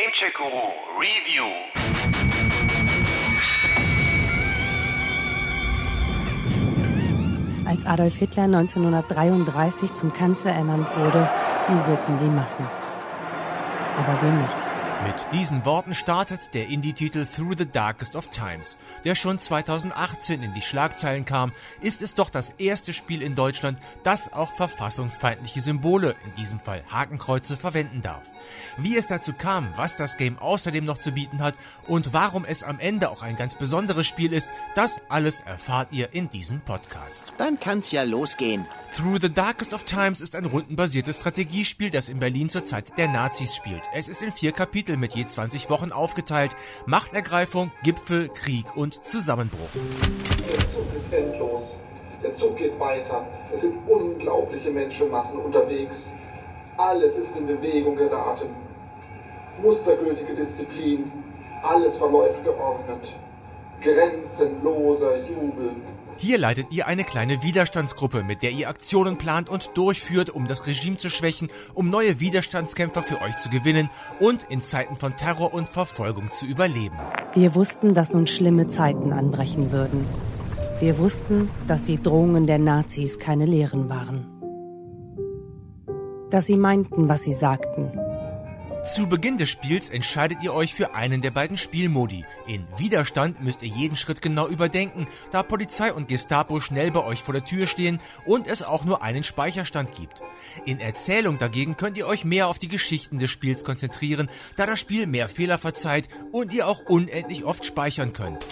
Gamecheck Guru Review. Als Adolf Hitler 1933 zum Kanzler ernannt wurde, jubelten die Massen. Aber wir nicht. Mit diesen Worten startet der Indie-Titel Through the Darkest of Times, der schon 2018 in die Schlagzeilen kam, ist es doch das erste Spiel in Deutschland, das auch verfassungsfeindliche Symbole, in diesem Fall Hakenkreuze, verwenden darf. Wie es dazu kam, was das Game außerdem noch zu bieten hat und warum es am Ende auch ein ganz besonderes Spiel ist, das alles erfahrt ihr in diesem Podcast. Dann kann's ja losgehen. Through the Darkest of Times ist ein rundenbasiertes Strategiespiel, das in Berlin zur Zeit der Nazis spielt. Es ist in vier Kapitel mit je 20 Wochen aufgeteilt. Machtergreifung, Gipfel, Krieg und Zusammenbruch. Der Zug ist endlos. Der Zug geht weiter. Es sind unglaubliche Menschenmassen unterwegs. Alles ist in Bewegung geraten. Mustergültige Disziplin. Alles verläuft geordnet. Grenzenloser Jubel. Hier leitet ihr eine kleine Widerstandsgruppe, mit der ihr Aktionen plant und durchführt, um das Regime zu schwächen, um neue Widerstandskämpfer für euch zu gewinnen und in Zeiten von Terror und Verfolgung zu überleben. Wir wussten, dass nun schlimme Zeiten anbrechen würden. Wir wussten, dass die Drohungen der Nazis keine Lehren waren. Dass sie meinten, was sie sagten. Zu Beginn des Spiels entscheidet ihr euch für einen der beiden Spielmodi. In Widerstand müsst ihr jeden Schritt genau überdenken, da Polizei und Gestapo schnell bei euch vor der Tür stehen und es auch nur einen Speicherstand gibt. In Erzählung dagegen könnt ihr euch mehr auf die Geschichten des Spiels konzentrieren, da das Spiel mehr Fehler verzeiht und ihr auch unendlich oft speichern könnt.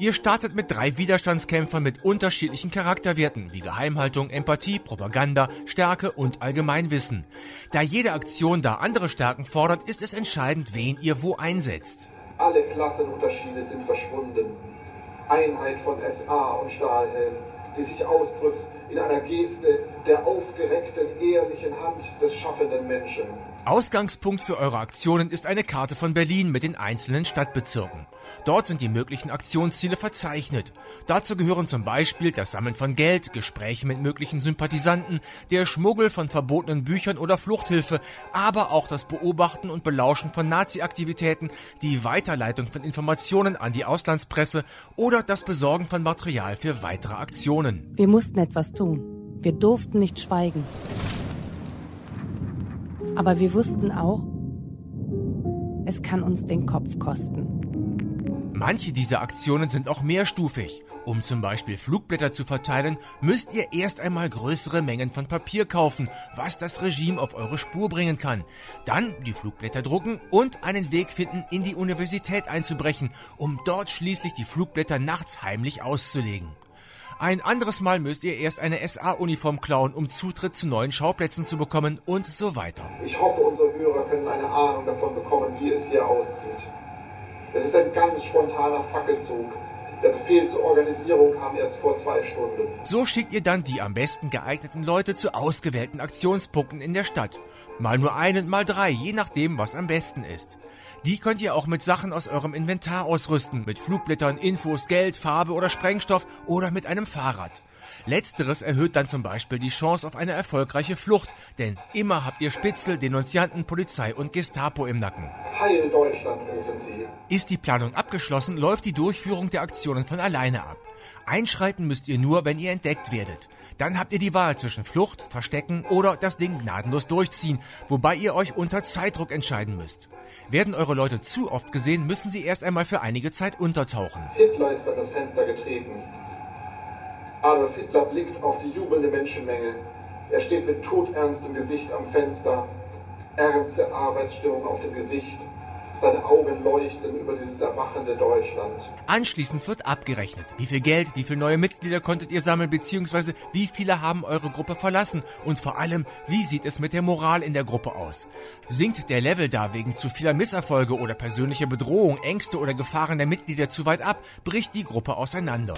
Ihr startet mit drei Widerstandskämpfern mit unterschiedlichen Charakterwerten wie Geheimhaltung, Empathie, Propaganda, Stärke und Allgemeinwissen. Da jede Aktion da andere Stärken fordert, ist es entscheidend, wen ihr wo einsetzt. Alle Klassenunterschiede sind verschwunden. Einheit von SA und Stahlhelm, die sich ausdrückt in einer Geste der aufgereckten, ehrlichen Hand des schaffenden Menschen. Ausgangspunkt für eure Aktionen ist eine Karte von Berlin mit den einzelnen Stadtbezirken. Dort sind die möglichen Aktionsziele verzeichnet. Dazu gehören zum Beispiel das Sammeln von Geld, Gespräche mit möglichen Sympathisanten, der Schmuggel von verbotenen Büchern oder Fluchthilfe, aber auch das Beobachten und Belauschen von Nazi-Aktivitäten, die Weiterleitung von Informationen an die Auslandspresse oder das Besorgen von Material für weitere Aktionen. Wir mussten etwas tun. Wir durften nicht schweigen. Aber wir wussten auch, es kann uns den Kopf kosten. Manche dieser Aktionen sind auch mehrstufig. Um zum Beispiel Flugblätter zu verteilen, müsst ihr erst einmal größere Mengen von Papier kaufen, was das Regime auf eure Spur bringen kann. Dann die Flugblätter drucken und einen Weg finden, in die Universität einzubrechen, um dort schließlich die Flugblätter nachts heimlich auszulegen. Ein anderes Mal müsst ihr erst eine SA-Uniform klauen, um Zutritt zu neuen Schauplätzen zu bekommen und so weiter. Ich hoffe, unsere Hörer können eine Ahnung davon bekommen, wie es hier aussieht. Es ist ein ganz spontaner Fackelzug. Der Befehl zur Organisierung kam erst vor zwei Stunden. So schickt ihr dann die am besten geeigneten Leute zu ausgewählten Aktionspunkten in der Stadt. Mal nur einen, mal drei, je nachdem, was am besten ist. Die könnt ihr auch mit Sachen aus eurem Inventar ausrüsten, mit Flugblättern, Infos, Geld, Farbe oder Sprengstoff oder mit einem Fahrrad. Letzteres erhöht dann zum Beispiel die Chance auf eine erfolgreiche Flucht, denn immer habt ihr Spitzel, Denunzianten, Polizei und Gestapo im Nacken. Heil Deutschland rufen sie. Ist die Planung abgeschlossen, läuft die Durchführung der Aktionen von alleine ab. Einschreiten müsst ihr nur, wenn ihr entdeckt werdet. Dann habt ihr die Wahl zwischen Flucht, Verstecken oder das Ding gnadenlos durchziehen, wobei ihr euch unter Zeitdruck entscheiden müsst. Werden eure Leute zu oft gesehen, müssen sie erst einmal für einige Zeit untertauchen. Hitler ist an das Fenster getreten. Adolf Hitler blickt auf die jubelnde Menschenmenge. Er steht mit todernstem Gesicht am Fenster, ernste Arbeitsstimmung auf dem Gesicht. Seine Augen leuchten über dieses erwachende Deutschland. Anschließend wird abgerechnet. Wie viel Geld, wie viele neue Mitglieder konntet ihr sammeln, beziehungsweise wie viele haben eure Gruppe verlassen? Und vor allem, wie sieht es mit der Moral in der Gruppe aus? Sinkt der Level da wegen zu vieler Misserfolge oder persönlicher Bedrohung, Ängste oder Gefahren der Mitglieder zu weit ab, bricht die Gruppe auseinander.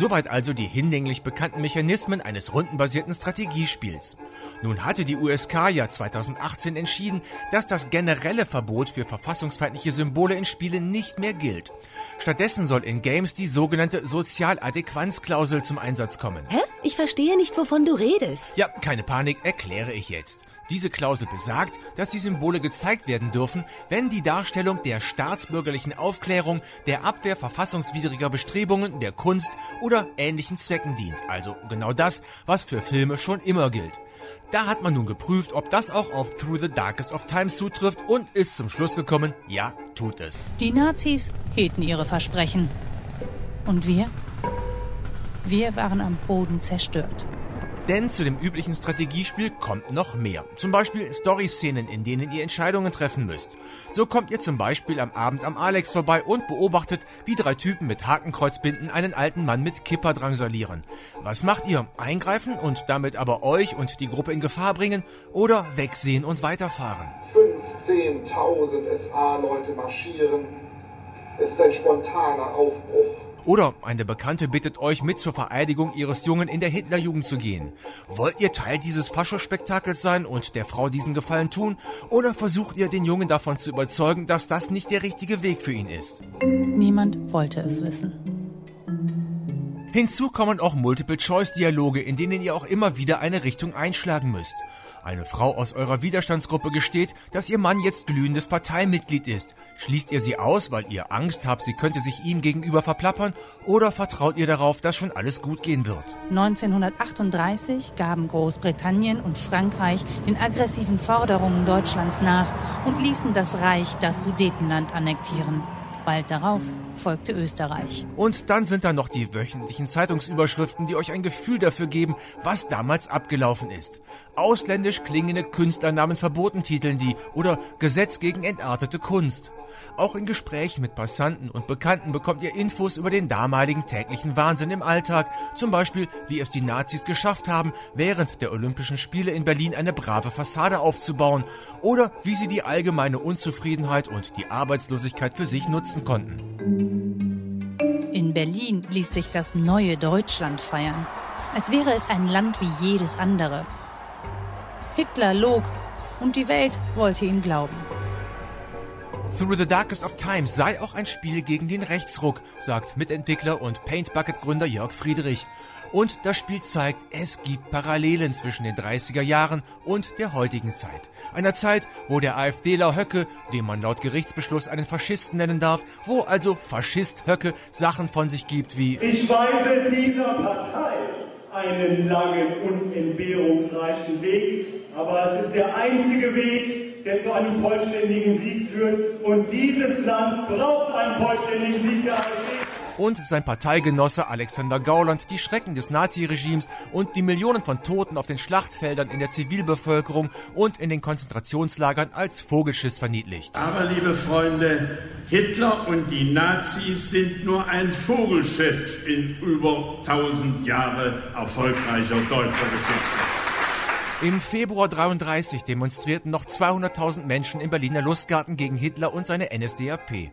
Soweit also die hinlänglich bekannten Mechanismen eines rundenbasierten Strategiespiels. Nun hatte die USK ja 2018 entschieden, dass das generelle Verbot für verfassungsfeindliche Symbole in Spielen nicht mehr gilt. Stattdessen soll in Games die sogenannte Sozialadäquanzklausel zum Einsatz kommen. Hä? Ich verstehe nicht, wovon du redest. Ja, keine Panik, erkläre ich jetzt. Diese Klausel besagt, dass die Symbole gezeigt werden dürfen, wenn die Darstellung der staatsbürgerlichen Aufklärung, der Abwehr verfassungswidriger Bestrebungen, der Kunst oder ähnlichen Zwecken dient. Also genau das, was für Filme schon immer gilt. Da hat man nun geprüft, ob das auch auf Through the Darkest of Times zutrifft und ist zum Schluss gekommen, ja, tut es. Die Nazis hielten ihre Versprechen. Und wir? Wir waren am Boden zerstört. Denn zu dem üblichen Strategiespiel kommt noch mehr. Zum Beispiel Story-Szenen, in denen ihr Entscheidungen treffen müsst. So kommt ihr zum Beispiel am Abend am Alex vorbei und beobachtet, wie drei Typen mit Hakenkreuzbinden einen alten Mann mit Kipper drangsalieren. Was macht ihr? Eingreifen und damit aber euch und die Gruppe in Gefahr bringen oder wegsehen und weiterfahren? 15.000 SA-Leute marschieren. Es ist ein spontaner Aufbruch. Oder eine Bekannte bittet euch mit zur Vereidigung ihres Jungen in der Hitlerjugend zu gehen. Wollt ihr Teil dieses Faschospektakels sein und der Frau diesen Gefallen tun? Oder versucht ihr den Jungen davon zu überzeugen, dass das nicht der richtige Weg für ihn ist? Niemand wollte es wissen. Hinzu kommen auch Multiple-Choice-Dialoge, in denen ihr auch immer wieder eine Richtung einschlagen müsst. Eine Frau aus eurer Widerstandsgruppe gesteht, dass ihr Mann jetzt glühendes Parteimitglied ist. Schließt ihr sie aus, weil ihr Angst habt, sie könnte sich ihm gegenüber verplappern, oder vertraut ihr darauf, dass schon alles gut gehen wird? 1938 gaben Großbritannien und Frankreich den aggressiven Forderungen Deutschlands nach und ließen das Reich das Sudetenland annektieren. Bald darauf folgte Österreich. Und dann sind da noch die wöchentlichen Zeitungsüberschriften, die euch ein Gefühl dafür geben, was damals abgelaufen ist. Ausländisch klingende Künstlernamen verboten titeln die oder Gesetz gegen entartete Kunst. Auch in Gesprächen mit Passanten und Bekannten bekommt ihr Infos über den damaligen täglichen Wahnsinn im Alltag, zum Beispiel wie es die Nazis geschafft haben, während der Olympischen Spiele in Berlin eine brave Fassade aufzubauen oder wie sie die allgemeine Unzufriedenheit und die Arbeitslosigkeit für sich nutzen konnten. In Berlin ließ sich das neue Deutschland feiern, als wäre es ein Land wie jedes andere. Hitler log und die Welt wollte ihm glauben. Through the Darkest of Times sei auch ein Spiel gegen den Rechtsruck, sagt Mitentwickler und Paint Bucket Gründer Jörg Friedrich. Und das Spiel zeigt, es gibt Parallelen zwischen den 30er Jahren und der heutigen Zeit. Einer Zeit, wo der AfDler Höcke, den man laut Gerichtsbeschluss einen Faschisten nennen darf, wo also Faschist Höcke Sachen von sich gibt wie Ich weise dieser Partei einen langen, unentbehrungsreichen Weg, aber es ist der einzige Weg, der zu einem vollständigen Sieg führt. Und dieses Land braucht einen vollständigen Sieg der AfD und sein Parteigenosse Alexander Gauland die Schrecken des Naziregimes und die Millionen von Toten auf den Schlachtfeldern in der Zivilbevölkerung und in den Konzentrationslagern als Vogelschiss verniedlicht. Aber liebe Freunde, Hitler und die Nazis sind nur ein Vogelschiss in über 1000 Jahre erfolgreicher deutscher Geschichte. Im Februar 33 demonstrierten noch 200.000 Menschen im Berliner Lustgarten gegen Hitler und seine NSDAP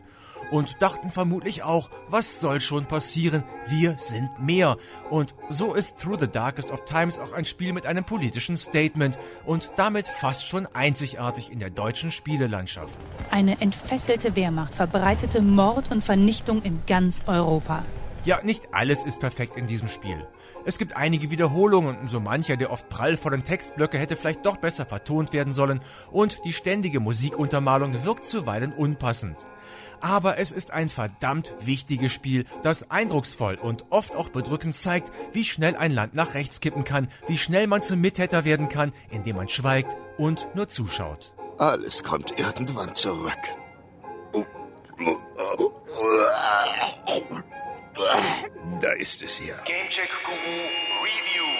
und dachten vermutlich auch, was soll schon passieren, wir sind mehr. Und so ist Through the Darkest of Times auch ein Spiel mit einem politischen Statement und damit fast schon einzigartig in der deutschen Spielelandschaft. Eine entfesselte Wehrmacht verbreitete Mord und Vernichtung in ganz Europa. Ja, nicht alles ist perfekt in diesem Spiel. Es gibt einige Wiederholungen und so mancher der oft prallvollen Textblöcke hätte vielleicht doch besser vertont werden sollen und die ständige Musikuntermalung wirkt zuweilen unpassend aber es ist ein verdammt wichtiges Spiel, das eindrucksvoll und oft auch bedrückend zeigt, wie schnell ein Land nach rechts kippen kann, wie schnell man zum Mittäter werden kann, indem man schweigt und nur zuschaut. Alles kommt irgendwann zurück. Da ist es ja. Gamecheck Guru Review.